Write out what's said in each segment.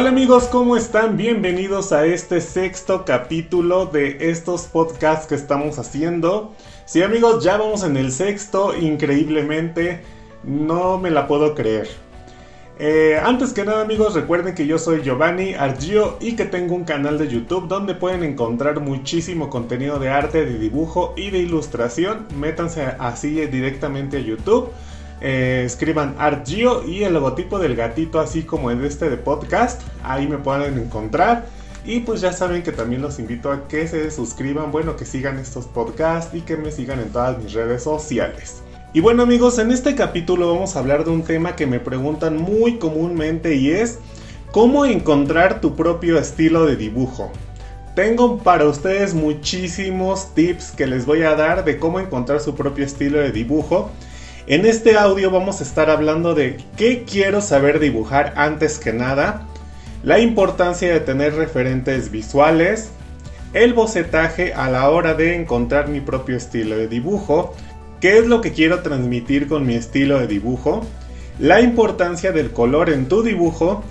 Hola amigos, ¿cómo están? Bienvenidos a este sexto capítulo de estos podcasts que estamos haciendo. Sí amigos, ya vamos en el sexto, increíblemente, no me la puedo creer. Eh, antes que nada amigos, recuerden que yo soy Giovanni Argio y que tengo un canal de YouTube donde pueden encontrar muchísimo contenido de arte, de dibujo y de ilustración. Métanse así directamente a YouTube eh, escriban ArtGeo y el logotipo del gatito, así como en este de podcast. Ahí me pueden encontrar. Y pues ya saben que también los invito a que se suscriban, bueno, que sigan estos podcasts y que me sigan en todas mis redes sociales. Y bueno amigos, en este capítulo vamos a hablar de un tema que me preguntan muy comúnmente y es cómo encontrar tu propio estilo de dibujo. Tengo para ustedes muchísimos tips que les voy a dar de cómo encontrar su propio estilo de dibujo en este audio vamos a estar hablando de qué quiero saber dibujar antes que nada, la importancia de tener referentes visuales, el bocetaje a la hora de encontrar mi propio estilo de dibujo, qué es lo que quiero transmitir con mi estilo de dibujo, la importancia del color en tu dibujo,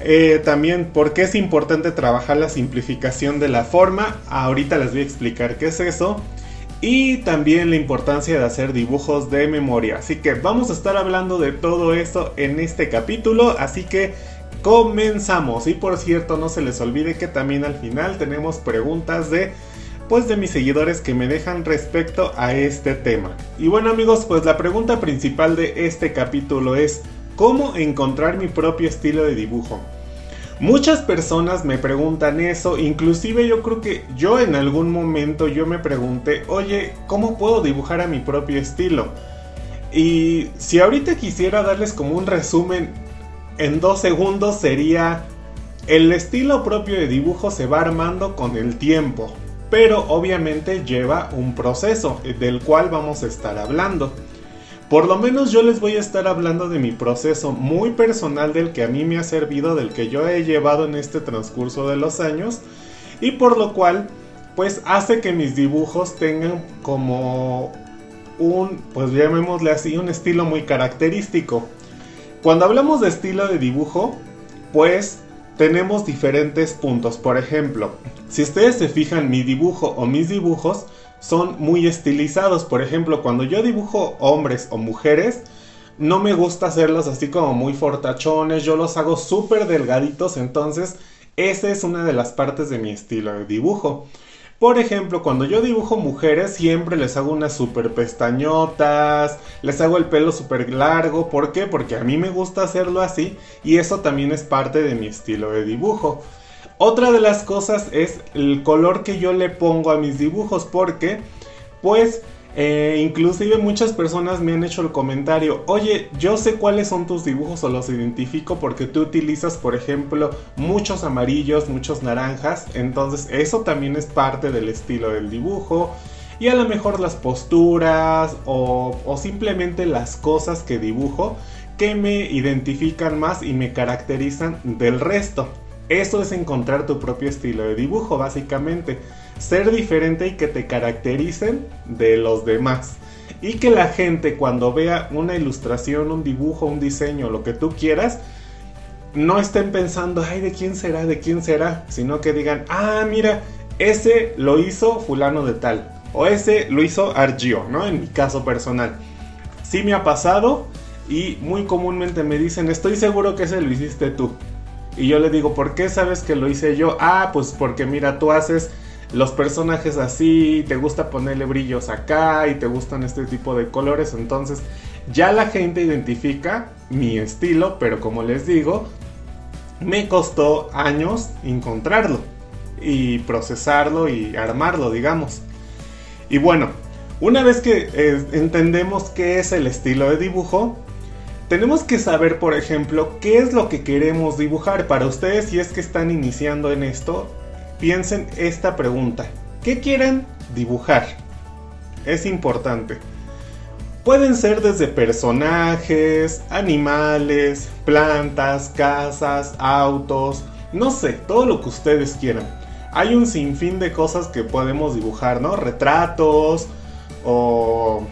eh, también por qué es importante trabajar la simplificación de la forma, ahorita les voy a explicar qué es eso, y también la importancia de hacer dibujos de memoria. Así que vamos a estar hablando de todo esto en este capítulo, así que comenzamos. Y por cierto, no se les olvide que también al final tenemos preguntas de pues de mis seguidores que me dejan respecto a este tema. Y bueno amigos, pues la pregunta principal de este capítulo es ¿cómo encontrar mi propio estilo de dibujo? Muchas personas me preguntan eso, inclusive yo creo que yo en algún momento yo me pregunté, oye, ¿cómo puedo dibujar a mi propio estilo? Y si ahorita quisiera darles como un resumen en dos segundos sería, el estilo propio de dibujo se va armando con el tiempo, pero obviamente lleva un proceso del cual vamos a estar hablando. Por lo menos yo les voy a estar hablando de mi proceso muy personal del que a mí me ha servido, del que yo he llevado en este transcurso de los años y por lo cual pues hace que mis dibujos tengan como un, pues llamémosle así, un estilo muy característico. Cuando hablamos de estilo de dibujo, pues tenemos diferentes puntos. Por ejemplo, si ustedes se fijan mi dibujo o mis dibujos, son muy estilizados. Por ejemplo, cuando yo dibujo hombres o mujeres, no me gusta hacerlos así como muy fortachones, yo los hago súper delgaditos, entonces esa es una de las partes de mi estilo de dibujo. Por ejemplo, cuando yo dibujo mujeres, siempre les hago unas super pestañotas, les hago el pelo súper largo. ¿Por qué? Porque a mí me gusta hacerlo así y eso también es parte de mi estilo de dibujo. Otra de las cosas es el color que yo le pongo a mis dibujos porque pues eh, inclusive muchas personas me han hecho el comentario, oye, yo sé cuáles son tus dibujos o los identifico porque tú utilizas, por ejemplo, muchos amarillos, muchos naranjas, entonces eso también es parte del estilo del dibujo. Y a lo mejor las posturas o, o simplemente las cosas que dibujo que me identifican más y me caracterizan del resto. Eso es encontrar tu propio estilo de dibujo, básicamente. Ser diferente y que te caractericen de los demás. Y que la gente cuando vea una ilustración, un dibujo, un diseño, lo que tú quieras, no estén pensando, ay, ¿de quién será? ¿De quién será? Sino que digan, ah, mira, ese lo hizo fulano de tal. O ese lo hizo Argio, ¿no? En mi caso personal. Sí me ha pasado y muy comúnmente me dicen, estoy seguro que ese lo hiciste tú. Y yo le digo, ¿por qué sabes que lo hice yo? Ah, pues porque mira, tú haces los personajes así, te gusta ponerle brillos acá y te gustan este tipo de colores. Entonces ya la gente identifica mi estilo, pero como les digo, me costó años encontrarlo y procesarlo y armarlo, digamos. Y bueno, una vez que eh, entendemos qué es el estilo de dibujo, tenemos que saber, por ejemplo, qué es lo que queremos dibujar. Para ustedes, si es que están iniciando en esto, piensen esta pregunta. ¿Qué quieren dibujar? Es importante. Pueden ser desde personajes, animales, plantas, casas, autos, no sé, todo lo que ustedes quieran. Hay un sinfín de cosas que podemos dibujar, ¿no? Retratos o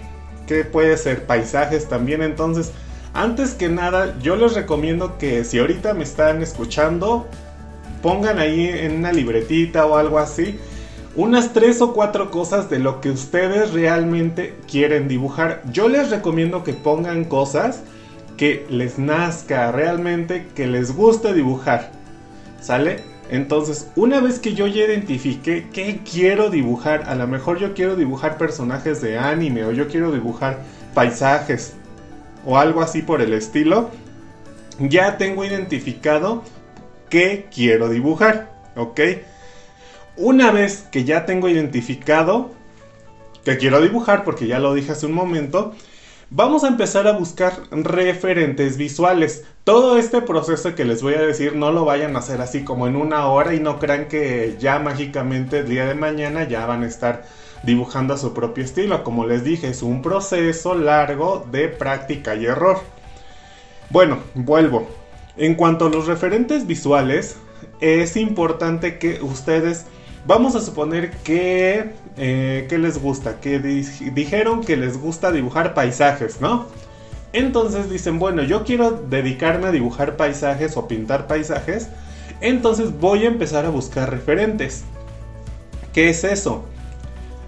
qué puede ser paisajes también. Entonces, Antes que nada, yo les recomiendo que si ahorita me están escuchando, pongan ahí en una libretita o algo así unas tres o cuatro cosas de lo que ustedes realmente quieren dibujar. Yo les recomiendo que pongan cosas que les nazca realmente, que les guste dibujar. ¿Sale? Entonces, una vez que yo ya identifique qué quiero dibujar, a lo mejor yo quiero dibujar personajes de anime o yo quiero dibujar paisajes o algo así por el estilo, ya tengo identificado qué quiero dibujar, ¿ok? Una vez que ya tengo identificado que quiero dibujar, porque ya lo dije hace un momento, vamos a empezar a buscar referentes visuales. Todo este proceso que les voy a decir no lo vayan a hacer así como en una hora y no crean que ya mágicamente el día de mañana ya van a estar dibujando a su propio estilo. Como les dije, es un proceso largo de práctica y error. Bueno, vuelvo. En cuanto a los referentes visuales, es importante que ustedes Vamos a suponer que, eh, que les gusta, que dijeron que les gusta dibujar paisajes, ¿no? Entonces dicen, bueno, yo quiero dedicarme a dibujar paisajes o pintar paisajes, entonces voy a empezar a buscar referentes. ¿Qué es eso?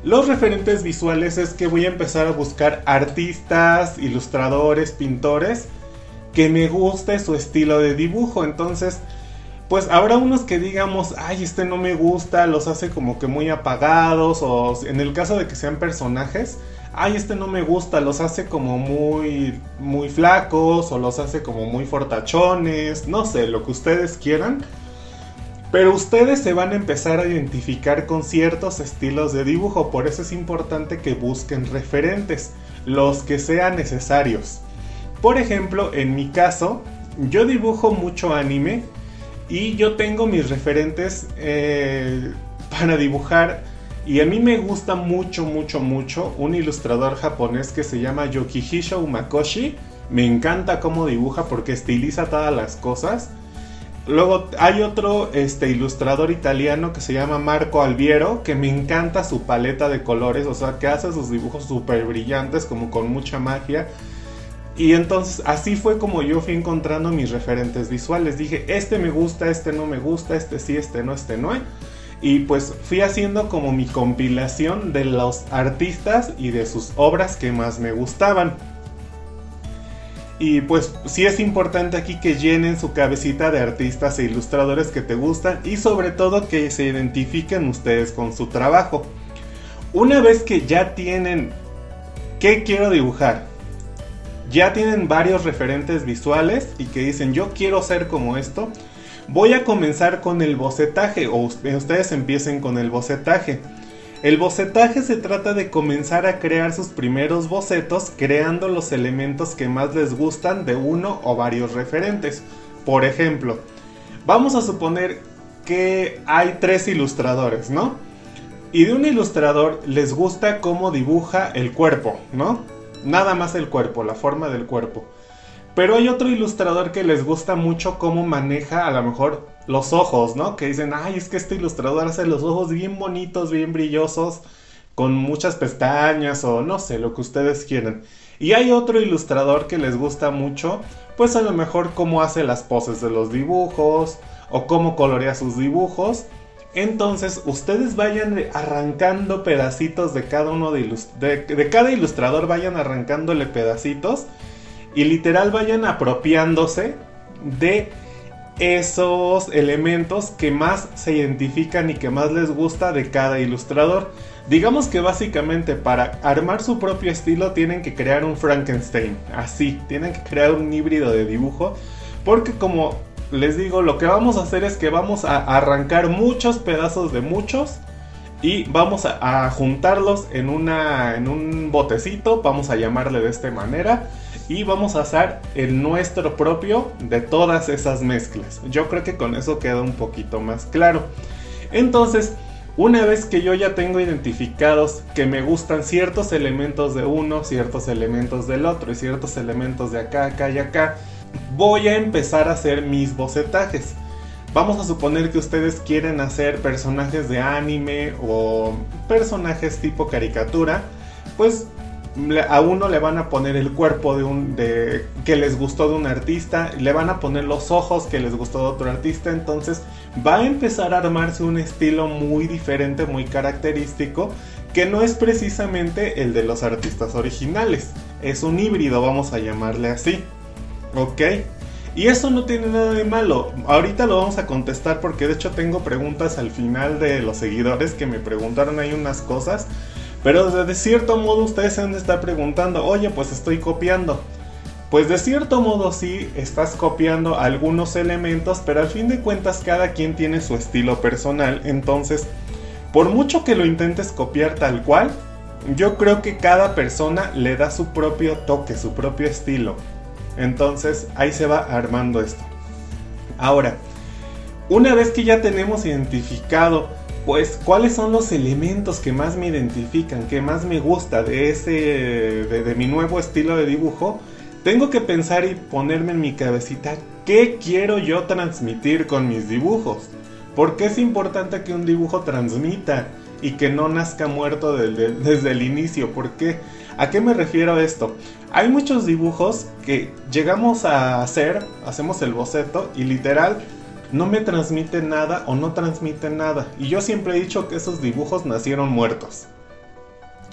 Los referentes visuales es que voy a empezar a buscar artistas, ilustradores, pintores que me guste su estilo de dibujo. Entonces, pues habrá unos que digamos, ay, este no me gusta, los hace como que muy apagados, o en el caso de que sean personajes, ay, este no me gusta, los hace como muy, muy flacos, o los hace como muy fortachones, no sé, lo que ustedes quieran. Pero ustedes se van a empezar a identificar con ciertos estilos de dibujo, por eso es importante que busquen referentes, los que sean necesarios. Por ejemplo, en mi caso, yo dibujo mucho anime, y yo tengo mis referentes eh, para dibujar. Y a mí me gusta mucho, mucho, mucho un ilustrador japonés que se llama Yokihisho Umakoshi. Me encanta cómo dibuja porque estiliza todas las cosas. Luego hay otro este, ilustrador italiano que se llama Marco Alviero, que me encanta su paleta de colores, o sea, que hace sus dibujos súper brillantes, como con mucha magia. Y entonces así fue como yo fui encontrando mis referentes visuales. Dije, este me gusta, este no me gusta, este sí, este no, este no. Y pues fui haciendo como mi compilación de los artistas y de sus obras que más me gustaban. Y pues sí es importante aquí que llenen su cabecita de artistas e ilustradores que te gustan y sobre todo que se identifiquen ustedes con su trabajo. Una vez que ya tienen qué quiero dibujar, ya tienen varios referentes visuales y que dicen yo quiero ser como esto, voy a comenzar con el bocetaje o ustedes empiecen con el bocetaje. El bocetaje se trata de comenzar a crear sus primeros bocetos creando los elementos que más les gustan de uno o varios referentes. Por ejemplo, vamos a suponer que hay tres ilustradores, ¿no? Y de un ilustrador les gusta cómo dibuja el cuerpo, ¿no? Nada más el cuerpo, la forma del cuerpo. Pero hay otro ilustrador que les gusta mucho cómo maneja a lo mejor los ojos, ¿no? Que dicen, ay, es que este ilustrador hace los ojos bien bonitos, bien brillosos, con muchas pestañas o no sé, lo que ustedes quieran. Y hay otro ilustrador que les gusta mucho, pues a lo mejor cómo hace las poses de los dibujos o cómo colorea sus dibujos. Entonces ustedes vayan arrancando pedacitos de cada uno de, de, cada ilustrador, vayan arrancándole pedacitos y literal vayan apropiándose de esos elementos que más se identifican y que más les gusta de cada ilustrador. Digamos que básicamente para armar su propio estilo tienen que crear un Frankenstein, así, tienen que crear un híbrido de dibujo, porque como les digo, lo que vamos a hacer es que vamos a arrancar muchos pedazos de muchos y vamos a, juntarlos en, en un botecito, vamos a llamarle de esta manera, y vamos a hacer el nuestro propio de todas esas mezclas. Yo creo que con eso queda un poquito más claro. Entonces, una vez que yo ya tengo identificados que me gustan ciertos elementos de uno, ciertos elementos del otro y ciertos elementos de acá, acá y acá, voy a empezar a hacer mis bocetajes. Vamos a suponer que ustedes quieren hacer personajes de anime o personajes tipo caricatura. Pues a uno le van a poner el cuerpo de un de que les gustó de un artista, le van a poner los ojos que les gustó de otro artista, entonces va a empezar a armarse un estilo muy diferente, muy característico, que no es precisamente el de los artistas originales, es un híbrido, vamos a llamarle así. ¿Ok? Y eso no tiene nada de malo. Ahorita lo vamos a contestar porque de hecho tengo preguntas al final de los seguidores que me preguntaron ahí unas cosas. Pero de cierto modo ustedes se han de estar preguntando, oye, pues estoy copiando. Pues de cierto modo sí, estás copiando algunos elementos, pero al fin de cuentas cada quien tiene su estilo personal. Entonces, por mucho que lo intentes copiar tal cual, yo creo que cada persona le da su propio toque, su propio estilo. Entonces ahí se va armando esto. Ahora, una vez que ya tenemos identificado, pues, cuáles son los elementos que más me identifican, que más me gusta de ese, de, mi nuevo estilo de dibujo, tengo que pensar y ponerme en mi cabecita qué quiero yo transmitir con mis dibujos. Porque es importante que un dibujo transmita y que no nazca muerto desde el inicio. ¿Por qué? ¿A qué me refiero esto? Hay muchos dibujos que llegamos a hacer, hacemos el boceto y literal no me transmite nada o no transmite nada. Y yo siempre he dicho que esos dibujos nacieron muertos.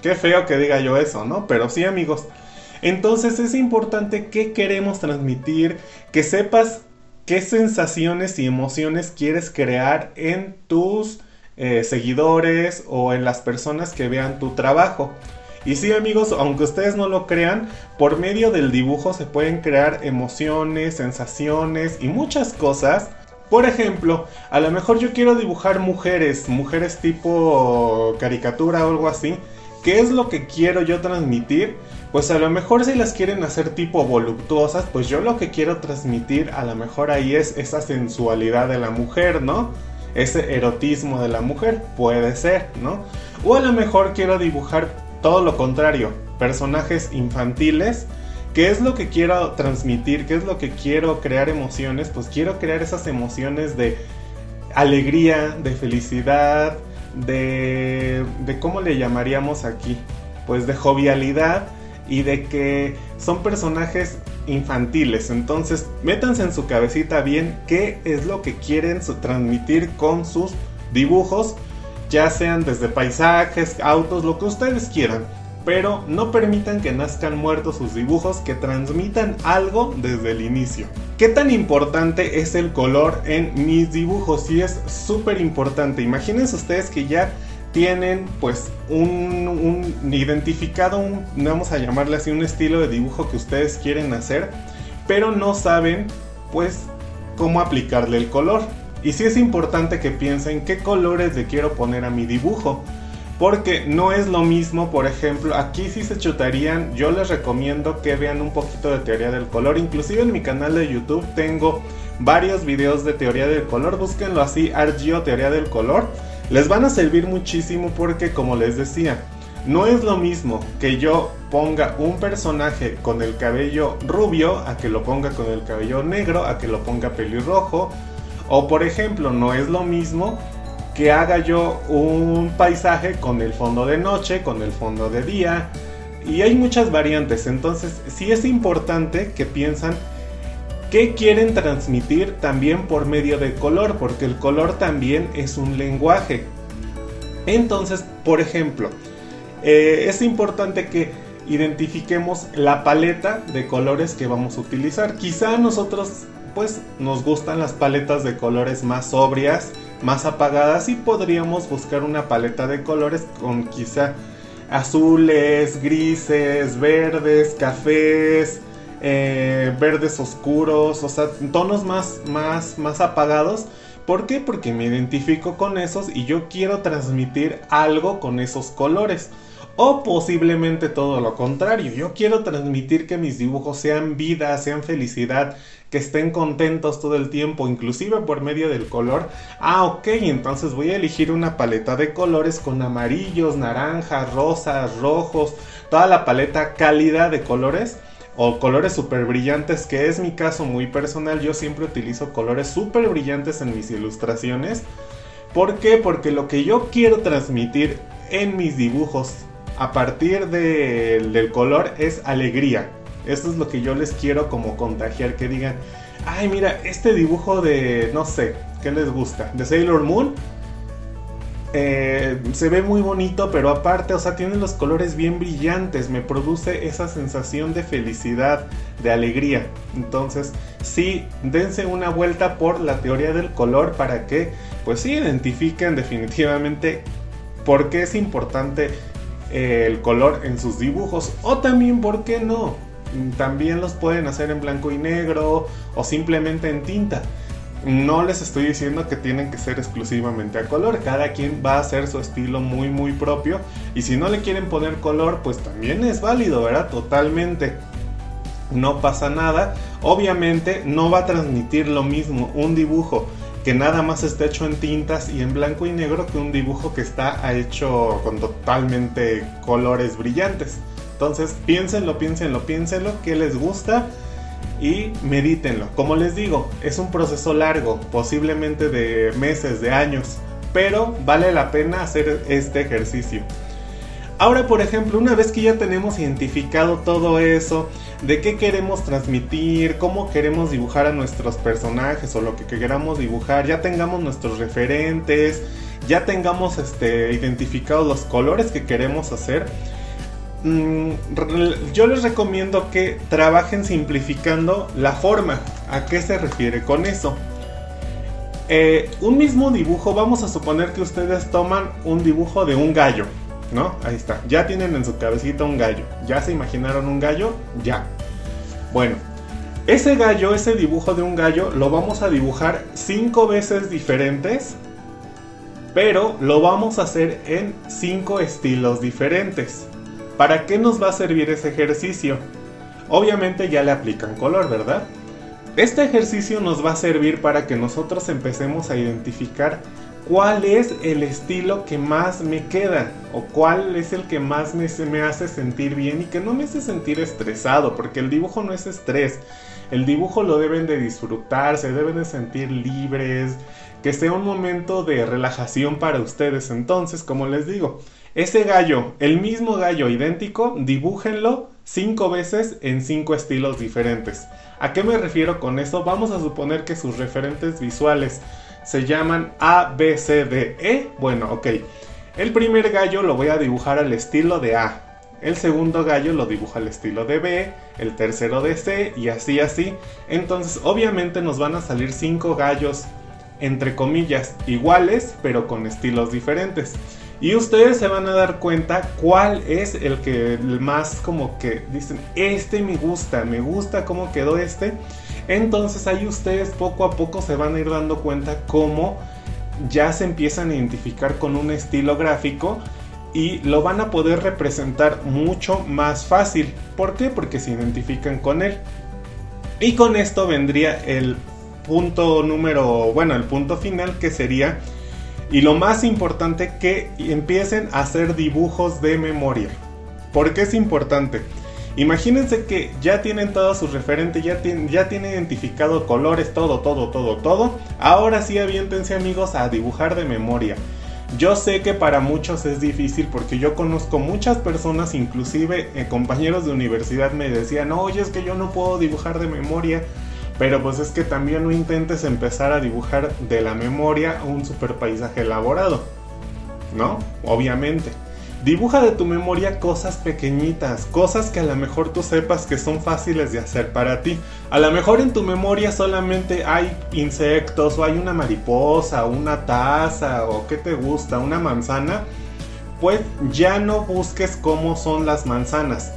Qué feo que diga yo eso, ¿no? Pero sí amigos. Entonces es importante qué queremos transmitir, que sepas qué sensaciones y emociones quieres crear en tus eh, seguidores o en las personas que vean tu trabajo. Y sí amigos, aunque ustedes no lo crean, por medio del dibujo se pueden crear emociones, sensaciones y muchas cosas. Por ejemplo, a lo mejor yo quiero dibujar mujeres, mujeres tipo caricatura o algo así. ¿Qué es lo que quiero yo transmitir? Pues a lo mejor si las quieren hacer tipo voluptuosas, pues yo lo que quiero transmitir a lo mejor ahí es esa sensualidad de la mujer, ¿no? Ese erotismo de la mujer, puede ser, ¿no? O a lo mejor quiero dibujar todo lo contrario, personajes infantiles. ¿Qué es lo que quiero transmitir? ¿Qué es lo que quiero crear emociones? Pues quiero crear esas emociones de alegría, de felicidad, de, de ¿cómo le llamaríamos aquí? Pues de jovialidad y de que son personajes infantiles. Entonces, métanse en su cabecita bien qué es lo que quieren transmitir con sus dibujos ya sean desde paisajes, autos, lo que ustedes quieran. Pero no permitan que nazcan muertos sus dibujos, que transmitan algo desde el inicio. ¿Qué tan importante es el color en mis dibujos? Y es súper importante. Imagínense ustedes que ya tienen pues un, identificado, un, vamos a llamarle así, un estilo de dibujo que ustedes quieren hacer, pero no saben pues cómo aplicarle el color. Y sí es importante que piensen qué colores le quiero poner a mi dibujo. Porque no es lo mismo, por ejemplo, aquí si se chutarían, yo les recomiendo que vean un poquito de teoría del color. Inclusive en mi canal de YouTube tengo varios videos de teoría del color. Búsquenlo así, Argio Teoría del Color. Les van a servir muchísimo porque, como les decía, no es lo mismo que yo ponga un personaje con el cabello rubio a que lo ponga con el cabello negro, a que lo ponga pelirrojo o por ejemplo, no es lo mismo que haga yo un paisaje con el fondo de noche, con el fondo de día. Y hay muchas variantes. Entonces, sí es importante que piensan qué quieren transmitir también por medio del color, porque el color también es un lenguaje. Entonces, por ejemplo, eh, es importante que identifiquemos la paleta de colores que vamos a utilizar. Quizá nosotros pues nos gustan las paletas de colores más sobrias, más apagadas y podríamos buscar una paleta de colores con quizá azules, grises, verdes, cafés, eh, verdes oscuros, o sea, tonos más, más, más apagados. ¿Por qué? Porque me identifico con esos y yo quiero transmitir algo con esos colores. O posiblemente todo lo contrario. Yo quiero transmitir que mis dibujos sean vida, sean felicidad, que estén contentos todo el tiempo, inclusive por medio del color. Ah, ok, entonces voy a elegir una paleta de colores con amarillos, naranjas, rosas, rojos, toda la paleta cálida de colores o colores súper brillantes, que es mi caso muy personal. Yo siempre utilizo colores súper brillantes en mis ilustraciones. ¿Por qué? Porque lo que yo quiero transmitir en mis dibujos a partir del color es alegría. Esto es lo que yo les quiero como contagiar, que digan, ay mira, este dibujo de, no sé, ¿qué les gusta? De Sailor Moon. Eh, se ve muy bonito, pero aparte, o sea, tiene los colores bien brillantes, me produce esa sensación de felicidad, de alegría. Entonces, sí, dense una vuelta por la teoría del color para que, pues sí, identifiquen definitivamente por qué es importante eh, el color en sus dibujos o también por qué no. También los pueden hacer en blanco y negro o simplemente en tinta. No les estoy diciendo que tienen que ser exclusivamente a color, cada quien va a hacer su estilo muy muy propio y si no le quieren poner color pues también es válido, ¿verdad? Totalmente. No pasa nada. Obviamente no va a transmitir lo mismo un dibujo que nada más está hecho en tintas y en blanco y negro que un dibujo que está hecho con totalmente colores brillantes. Entonces piénsenlo, piénsenlo, piénsenlo, qué les gusta y medítenlo. Como les digo, es un proceso largo, posiblemente de meses, de años, pero vale la pena hacer este ejercicio. Ahora, por ejemplo, una vez que ya tenemos identificado todo eso, de qué queremos transmitir, cómo queremos dibujar a nuestros personajes o lo que queramos dibujar, ya tengamos nuestros referentes, ya tengamos este, identificados los colores que queremos hacer, yo les recomiendo que trabajen simplificando la forma. ¿A qué se refiere con eso? Eh, un mismo dibujo, vamos a suponer que ustedes toman un dibujo de un gallo, ¿no? Ahí está, ya tienen en su cabecita un gallo. ¿Ya se imaginaron un gallo? Ya. Bueno, ese gallo, ese dibujo de un gallo, lo vamos a dibujar cinco veces diferentes, pero lo vamos a hacer en cinco estilos diferentes. ¿Para qué nos va a servir ese ejercicio? Obviamente ya le aplican color, ¿verdad? Este ejercicio nos va a servir para que nosotros empecemos a identificar cuál es el estilo que más me queda o cuál es el que más me, me hace sentir bien y que no me hace sentir estresado, porque el dibujo no es estrés. El dibujo lo deben de disfrutar, se deben de sentir libres, que sea un momento de relajación para ustedes. Entonces, como les digo, ese gallo, el mismo gallo idéntico, dibújenlo cinco veces en cinco estilos diferentes. ¿A qué me refiero con eso? Vamos a suponer que sus referentes visuales se llaman A, B, C, D, E. Bueno, ok. El primer gallo lo voy a dibujar al estilo de A. El segundo gallo lo dibuja al estilo de B, el tercero de C y así así. Entonces obviamente nos van a salir cinco gallos entre comillas iguales pero con estilos diferentes. Y ustedes se van a dar cuenta cuál es el que más como que dicen, este me gusta, me gusta cómo quedó este. Entonces ahí ustedes poco a poco se van a ir dando cuenta cómo ya se empiezan a identificar con un estilo gráfico y lo van a poder representar mucho más fácil. ¿Por qué? Porque se identifican con él. Y con esto vendría el punto número, bueno, el punto final que sería y lo más importante, que empiecen a hacer dibujos de memoria. ¿Por qué es importante? Imagínense que ya tienen todos sus referentes, ya, tienen, ya tienen identificado colores, todo, todo, todo, todo. Ahora sí aviéntense amigos a dibujar de memoria. Yo sé que para muchos es difícil porque yo conozco muchas personas, inclusive eh, compañeros de universidad me decían, oye es que yo no puedo dibujar de memoria pero pues es que también no intentes empezar a dibujar de la memoria un super paisaje elaborado. ¿No? Obviamente. Dibuja de tu memoria cosas pequeñitas, cosas que a lo mejor tú sepas que son fáciles de hacer para ti. A lo mejor en tu memoria solamente hay insectos o hay una mariposa, una taza o qué te gusta, una manzana. Pues ya no busques cómo son las manzanas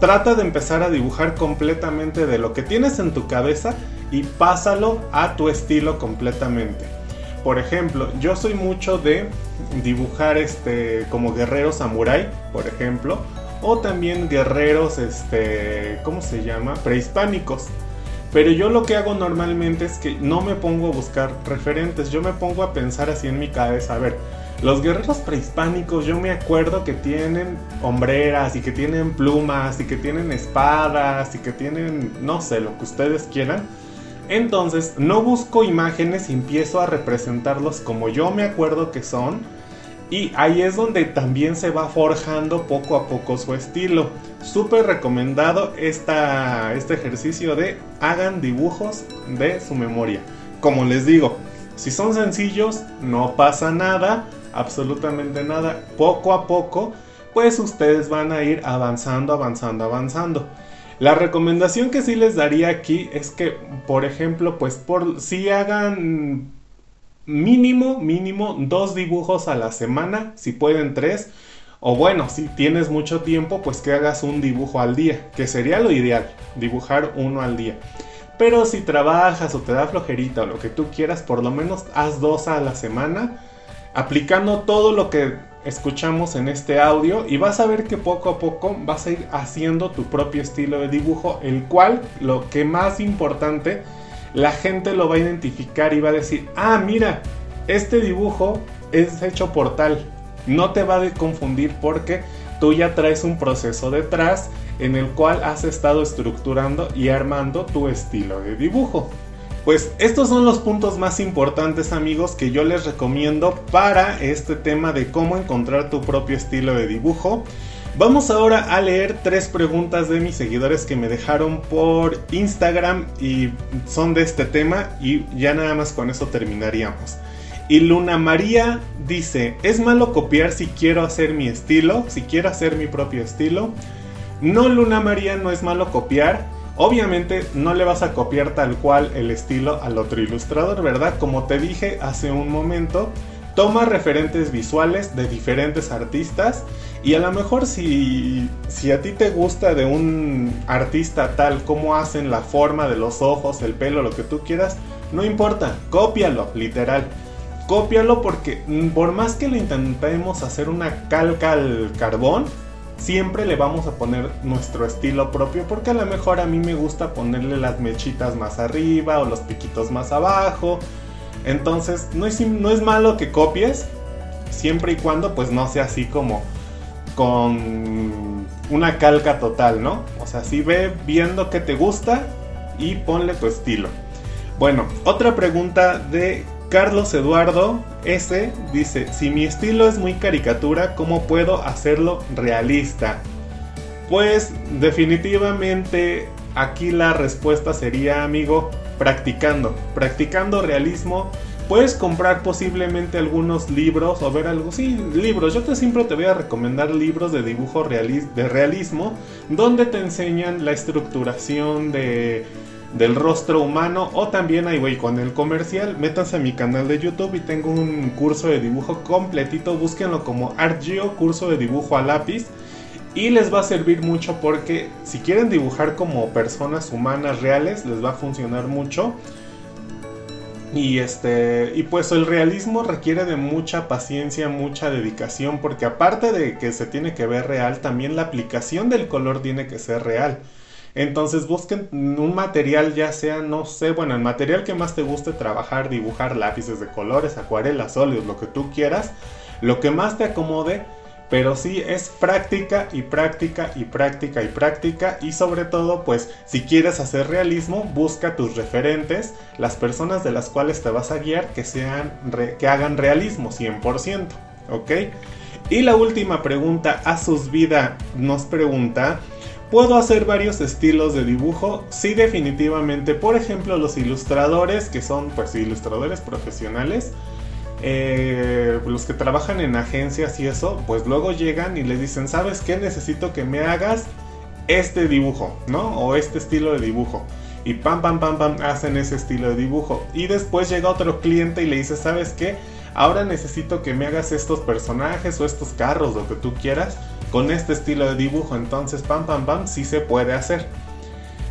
Trata de empezar a dibujar completamente de lo que tienes en tu cabeza y pásalo a tu estilo completamente. Por ejemplo, yo soy mucho de dibujar este como guerreros samurai, por ejemplo, o también guerreros este, ¿cómo se llama? prehispánicos. Pero yo lo que hago normalmente es que no me pongo a buscar referentes, yo me pongo a pensar así en mi cabeza, a ver, los guerreros prehispánicos yo me acuerdo que tienen hombreras y que tienen plumas y que tienen espadas y que tienen, no sé, lo que ustedes quieran. Entonces no busco imágenes y empiezo a representarlos como yo me acuerdo que son Y ahí es donde también se va forjando poco a poco su estilo. Súper recomendado este ejercicio de hagan dibujos de su memoria. Como les digo, si son sencillos, no pasa nada, absolutamente nada. Poco a poco, pues ustedes van a ir avanzando, avanzando, avanzando. La recomendación que sí les daría aquí es que, por ejemplo, pues por si hagan mínimo, mínimo dos dibujos a la semana, si pueden tres. O bueno, si tienes mucho tiempo, pues que hagas un dibujo al día, que sería lo ideal, dibujar uno al día. Pero si trabajas o te da flojerita o lo que tú quieras, por lo menos haz dos a la semana, aplicando todo lo que escuchamos en este audio y vas a ver que poco a poco vas a ir haciendo tu propio estilo de dibujo, el cual, lo que más importante, la gente lo va a identificar y va a decir, ah, mira, este dibujo es hecho por tal. No te va a confundir porque tú ya traes un proceso detrás en el cual has estado estructurando y armando tu estilo de dibujo. Pues estos son los puntos más importantes amigos que yo les recomiendo para este tema de cómo encontrar tu propio estilo de dibujo. Vamos ahora a leer tres preguntas de mis seguidores que me dejaron por Instagram y son de este tema y ya nada más con eso terminaríamos. Y Luna María dice, ¿es malo copiar si quiero hacer mi estilo? Si quiero hacer mi propio estilo. No, Luna María, no es malo copiar. Obviamente no le vas a copiar tal cual el estilo al otro ilustrador, ¿verdad? Como te dije hace un momento, toma referentes visuales de diferentes artistas y a lo mejor si, si a ti te gusta de un artista tal como hacen la forma de los ojos, el pelo, lo que tú quieras, no importa, cópialo, literal. Cópialo porque mm, por más que le intentemos hacer una calca al carbón, siempre le vamos a poner nuestro estilo propio porque a lo mejor a mí me gusta ponerle las mechitas más arriba o los piquitos más abajo entonces, no es, no es malo que copies, siempre y cuando pues no sea así como con una calca total, ¿no? O sea, sí ve viendo que te gusta y ponle tu estilo. Bueno, otra pregunta de Carlos Eduardo S. Dice, si mi estilo es muy caricatura, ¿cómo puedo hacerlo realista? Pues definitivamente aquí la respuesta sería, amigo, practicando, practicando realismo. Puedes comprar posiblemente algunos libros o ver algo, sí, libros. Yo te siempre te voy a recomendar libros de dibujo de realismo donde te enseñan la estructuración de, del rostro humano o también ahí voy con el comercial. Métanse a mi canal de YouTube y tengo un curso de dibujo completito. Búsquenlo como ArtGeo, curso de dibujo a lápiz y les va a servir mucho porque si quieren dibujar como personas humanas reales les va a funcionar mucho y este y pues el realismo requiere de mucha paciencia mucha dedicación porque aparte de que se tiene que ver real también la aplicación del color tiene que ser real entonces busquen un material ya sea no sé bueno el material que más te guste trabajar dibujar lápices de colores acuarelas óleos lo que tú quieras lo que más te acomode pero sí es práctica y práctica y práctica y práctica y sobre todo pues si quieres hacer realismo busca tus referentes, las personas de las cuales te vas a guiar que sean que hagan realismo 100%, ¿ok? Y la última pregunta, a sus Vida nos pregunta, ¿puedo hacer varios estilos de dibujo? Sí, definitivamente. Por ejemplo, los ilustradores, que son pues ilustradores profesionales, eh, los que trabajan en agencias y eso, pues luego llegan y les dicen, ¿sabes qué? Necesito que me hagas este dibujo, ¿no? O este estilo de dibujo. Y pam, pam, pam, pam, hacen ese estilo de dibujo. Y después llega otro cliente y le dice, ¿sabes qué? Ahora necesito que me hagas estos personajes o estos carros, lo que tú quieras, con este estilo de dibujo. Entonces, pam, pam, pam, sí se puede hacer.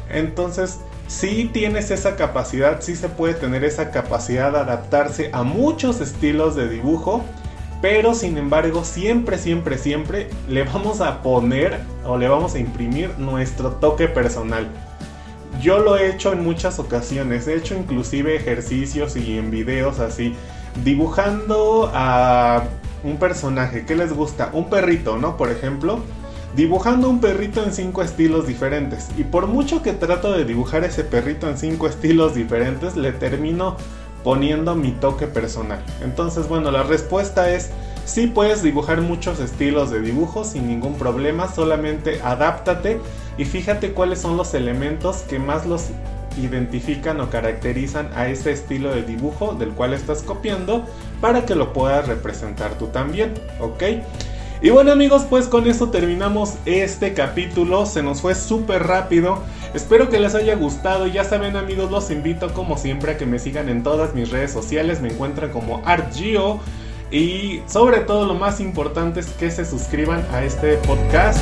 Entonces, si tienes esa capacidad, sí se puede tener esa capacidad de adaptarse a muchos estilos de dibujo, pero sin embargo siempre, siempre, siempre le vamos a poner o le vamos a imprimir nuestro toque personal. Yo lo he hecho en muchas ocasiones, he hecho inclusive ejercicios y en videos así, dibujando a un personaje, ¿qué les gusta? Un perrito, ¿no? Por ejemplo dibujando un perrito en cinco estilos diferentes. Y por mucho que trato de dibujar ese perrito en cinco estilos diferentes, le termino poniendo mi toque personal. Entonces, bueno, la respuesta es Sí puedes dibujar muchos estilos de dibujo sin ningún problema, solamente adáptate y fíjate cuáles son los elementos que más los identifican o caracterizan a ese estilo de dibujo del cual estás copiando para que lo puedas representar tú también, ¿ok? Y bueno amigos, pues con eso terminamos este capítulo, se nos fue súper rápido, espero que les haya gustado, ya saben amigos, los invito como siempre a que me sigan en todas mis redes sociales, me encuentran como ArtGeo y sobre todo lo más importante es que se suscriban a este podcast